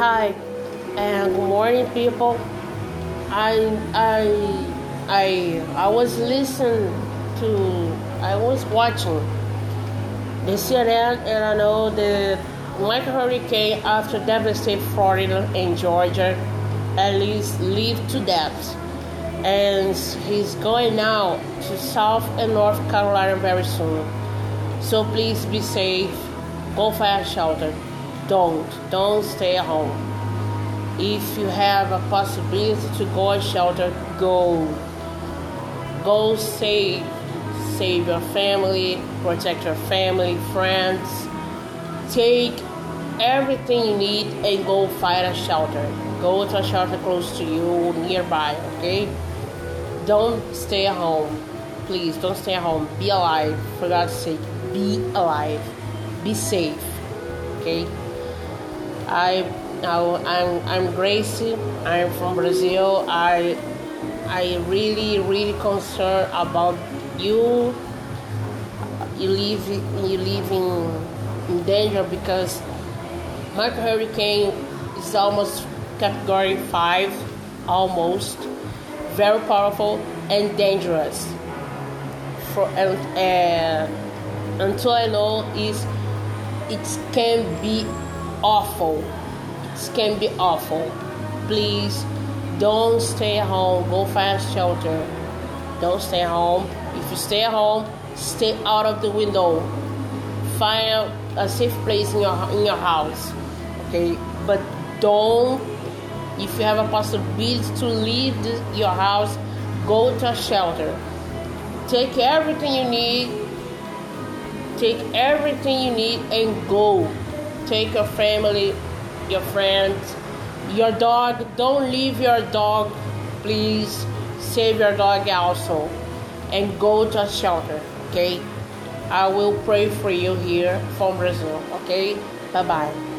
Hi, and good morning, people. I I I I was listening to I was watching the CNN, and I know the Michael Hurricane after devastated Florida and Georgia, at least lead to death, and he's going now to South and North Carolina very soon. So please be safe. Go find shelter. Don't don't stay at home. If you have a possibility to go a shelter, go. Go save save your family, protect your family, friends. Take everything you need and go find a shelter. Go to a shelter close to you, nearby, okay? Don't stay at home. Please don't stay at home. Be alive. For God's sake, be alive. Be safe. Okay? I, I I'm I'm Gracie. I'm from Brazil. I I really really concerned about you. You live you live in, in danger because Michael Hurricane is almost category five, almost very powerful and dangerous. For and uh, until I know is it can be awful. It can be awful. Please don't stay home. Go find shelter. Don't stay home. If you stay home, stay out of the window. Find a safe place in your in your house. Okay, but don't. If you have a possibility to leave the, your house, go to a shelter. Take everything you need. Take everything you need and go take your family, your friends, your dog. Don't leave your dog, please. Save your dog also and go to a shelter, okay? I will pray for you here from Brazil, okay? Bye bye.